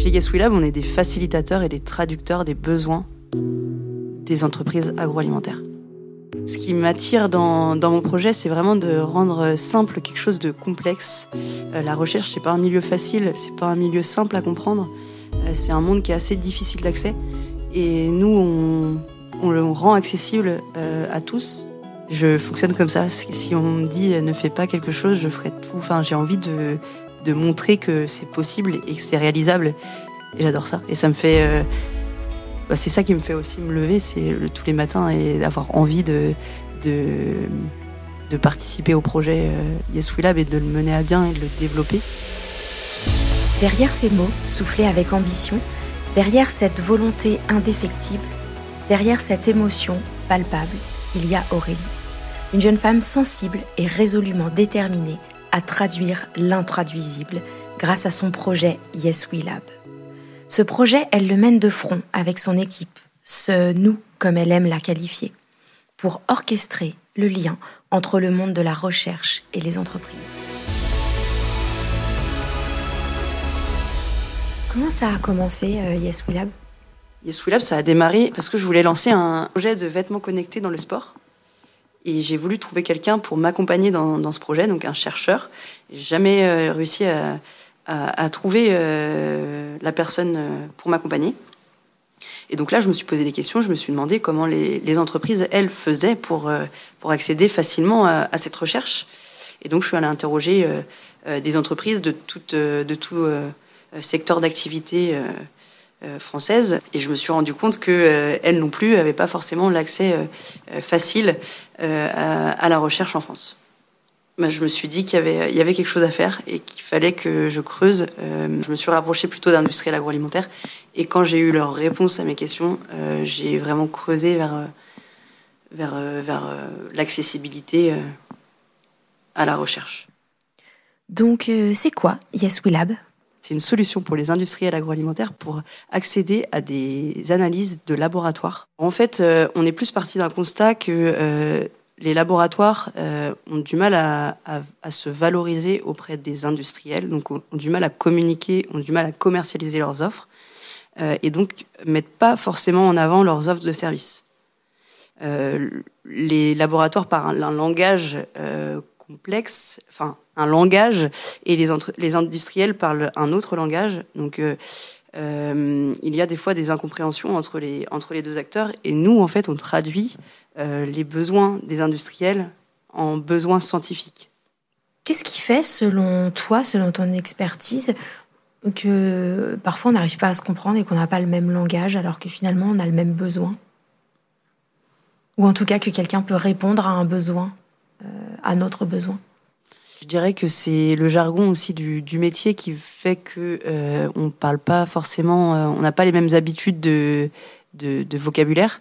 Chez Yes We Lab, on est des facilitateurs et des traducteurs des besoins des entreprises agroalimentaires. Ce qui m'attire dans, dans, mon projet, c'est vraiment de rendre simple quelque chose de complexe. Euh, la recherche, c'est pas un milieu facile, c'est pas un milieu simple à comprendre. Euh, c'est un monde qui est assez difficile d'accès. Et nous, on, le rend accessible euh, à tous. Je fonctionne comme ça. Si on me dit ne fais pas quelque chose, je ferai tout. Enfin, j'ai envie de, de montrer que c'est possible et que c'est réalisable. Et j'adore ça. Et ça me fait. Euh, bah, c'est ça qui me fait aussi me lever, c'est tous les matins et d'avoir envie de, de, de, participer au projet euh, Yes We Lab et de le mener à bien et de le développer. Derrière ces mots, soufflés avec ambition, derrière cette volonté indéfectible, derrière cette émotion palpable, il y a Aurélie. Une jeune femme sensible et résolument déterminée à traduire l'intraduisible grâce à son projet Yes We Lab. Ce projet, elle le mène de front avec son équipe, ce nous comme elle aime la qualifier, pour orchestrer le lien entre le monde de la recherche et les entreprises. Comment ça a commencé euh, Yes We Lab? Yes We Lab, ça a démarré parce que je voulais lancer un projet de vêtements connectés dans le sport. Et j'ai voulu trouver quelqu'un pour m'accompagner dans, dans, ce projet, donc un chercheur. J'ai jamais euh, réussi à, à, à trouver euh, la personne euh, pour m'accompagner. Et donc là, je me suis posé des questions. Je me suis demandé comment les, les entreprises, elles, faisaient pour, euh, pour accéder facilement à, à, cette recherche. Et donc, je suis allée interroger des entreprises de, toute, de tout secteur d'activité euh, française et je me suis rendu compte que euh, non plus n'avaient pas forcément l'accès euh, facile à, la recherche en France. Ben, je me suis dit qu'il y avait, quelque chose à faire et qu'il fallait que je creuse. je me suis rapprochée plutôt d'industriels agroalimentaires et quand j'ai eu leur réponse à mes questions, j'ai vraiment creusé vers, vers, vers l'accessibilité à la recherche. Donc, c'est quoi Yes We Lab? C'est une solution pour les industriels agroalimentaires pour accéder à des analyses de laboratoire. En fait, euh, on est plus parti d'un constat que euh, les laboratoires euh, ont du mal à, se valoriser auprès des industriels, donc ont, du mal à communiquer, ont du mal à commercialiser leurs offres, et donc mettent pas forcément en avant leurs offres de services. Les laboratoires, par un, un langage complexe, enfin un langage, et les, industriels parlent un autre langage. Donc euh, euh, il y a des fois des incompréhensions entre les, deux acteurs, et nous, en fait, on traduit euh, les besoins des industriels en besoins scientifiques. Qu'est-ce qui fait, selon toi, selon ton expertise, que parfois on n'arrive pas à se comprendre et qu'on n'a pas le même langage alors que finalement on a le même besoin? Ou en tout cas que quelqu'un peut répondre à un besoin, à notre besoin je dirais que c'est le jargon aussi du, du, métier qui fait que euh, on parle pas forcément, euh, on n'a pas les mêmes habitudes de, de, de vocabulaire.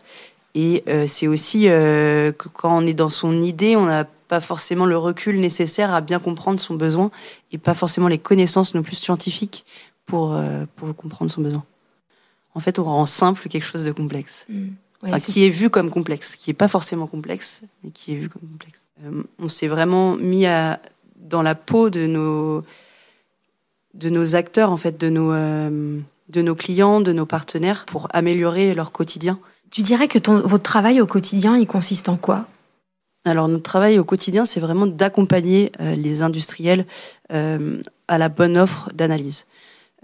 Et euh, c'est aussi euh, que quand on est dans son idée, on n'a pas forcément le recul nécessaire à bien comprendre son besoin et pas forcément les connaissances non plus scientifiques pour, euh, pour comprendre son besoin. En fait, on rend simple quelque chose de complexe. Mmh. Ouais, enfin, qui est vu comme complexe, qui est pas forcément complexe, mais qui est vu comme complexe. Euh, on s'est vraiment mis à dans la peau de nos, de nos acteurs, en fait, de nos, euh, de nos clients, de nos partenaires pour améliorer leur quotidien. Tu dirais que ton, votre travail au quotidien, il consiste en quoi? Alors, notre travail au quotidien, c'est vraiment d'accompagner euh, les industriels à la bonne offre d'analyse.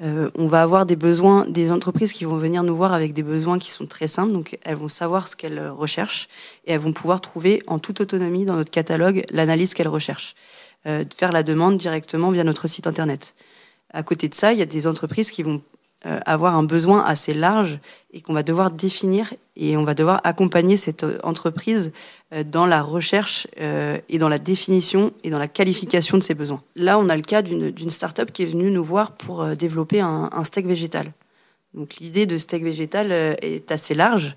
Euh, on va avoir des besoins, des entreprises qui vont venir nous voir avec des besoins qui sont très simples, donc elles vont savoir ce qu'elles recherchent et elles vont pouvoir trouver en toute autonomie dans notre catalogue l'analyse qu'elles recherchent euh, faire la demande directement via notre site internet. À côté de ça, il y a des entreprises qui vont avoir un besoin assez large et qu'on va devoir définir et on va devoir accompagner cette entreprise euh, dans la recherche euh, et dans la définition et dans la qualification de ses besoins. Là, on a le cas d'une start-up qui est venue nous voir pour euh, développer un, steak végétal. Donc l'idée de steak végétal euh, est assez large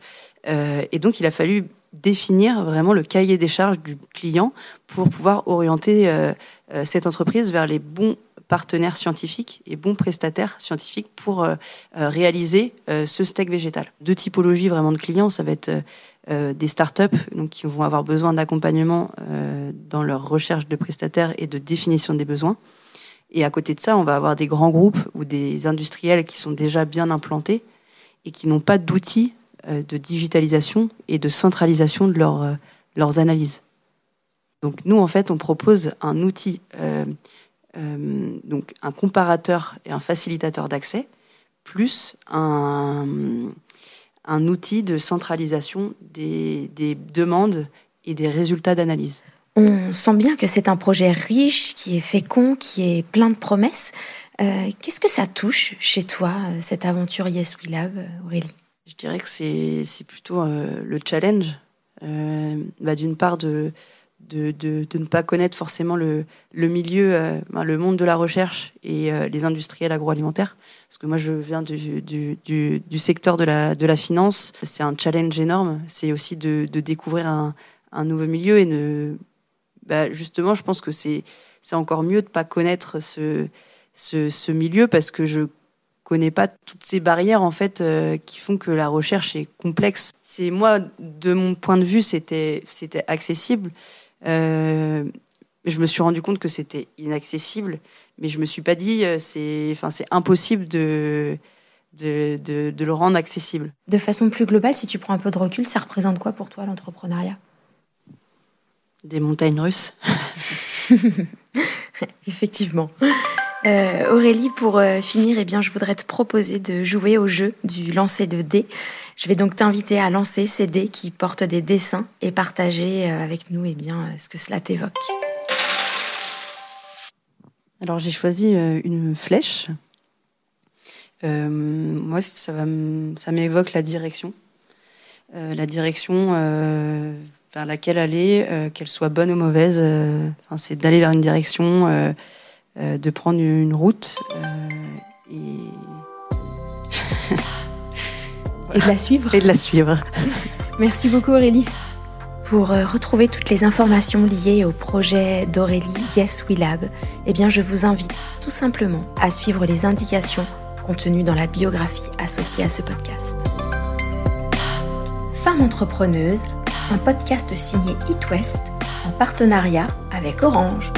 euh, et donc il a fallu définir vraiment le cahier des charges du client pour pouvoir orienter euh, euh, cette entreprise vers les bons partenaires scientifiques et bons prestataires scientifiques pour euh, réaliser euh, ce steak végétal. Deux typologies vraiment de clients, ça va être euh, des startups donc qui vont avoir besoin d'accompagnement dans leur recherche de prestataires et de définition des besoins Et à côté de ça, on va avoir des grands groupes ou des industriels qui sont déjà bien implantés et qui n'ont pas d'outils euh, de digitalisation et de centralisation de leur, euh, leurs analyses. Donc nous, en fait, on propose un outil, euh, donc un comparateur et un facilitateur d'accès, plus un, un outil de centralisation des, des demandes et des résultats d'analyse. On sent bien que c'est un projet riche, qui est fécond, qui est plein de promesses. Euh, qu'est-ce que ça touche chez toi, euh, cette aventure Yes We Love, Aurélie? Je dirais que c'est plutôt euh, le challenge. Bah, d'une part, de, de, de, ne pas connaître forcément le, le milieu, bah, le monde de la recherche et les industriels agroalimentaires. Parce que moi, je viens du, du, secteur de la, de la finance. C'est un challenge énorme. C'est aussi de, de découvrir un, un nouveau milieu et ne bah, justement, je pense que c'est encore mieux de ne pas connaître ce, ce, ce, milieu parce que je connais pas toutes ces barrières en fait euh, qui font que la recherche est complexe. C'est moi, de mon point de vue, c'était c'était accessible. Euh, je me suis rendu compte que c'était inaccessible, mais je me suis pas dit euh, c'est enfin c'est impossible de de, de, de le rendre accessible. De façon plus globale, si tu prends un peu de recul, ça représente quoi pour toi l'entrepreneuriat? Des montagnes russes. Effectivement. Euh, Aurélie, pour euh, finir, eh bien, je voudrais te proposer de jouer au jeu du lancer de dés. Je vais donc t'inviter à lancer ces dés qui portent des dessins et partager euh, avec nous eh bien, ce que cela t'évoque. Alors j'ai choisi une flèche. moi, ça, ça m'évoque la direction. la direction vers laquelle aller, qu'elle soit bonne ou mauvaise. C'est d'aller vers une direction, de prendre une route et... et de la suivre. Et de la suivre. Merci beaucoup Aurélie. Pour retrouver toutes les informations liées au projet d'Aurélie Yes We Lab, eh bien je vous invite tout simplement à suivre les indications contenues dans la biographie associée à ce podcast. Femme entrepreneuse, un podcast signé It West en partenariat avec Orange.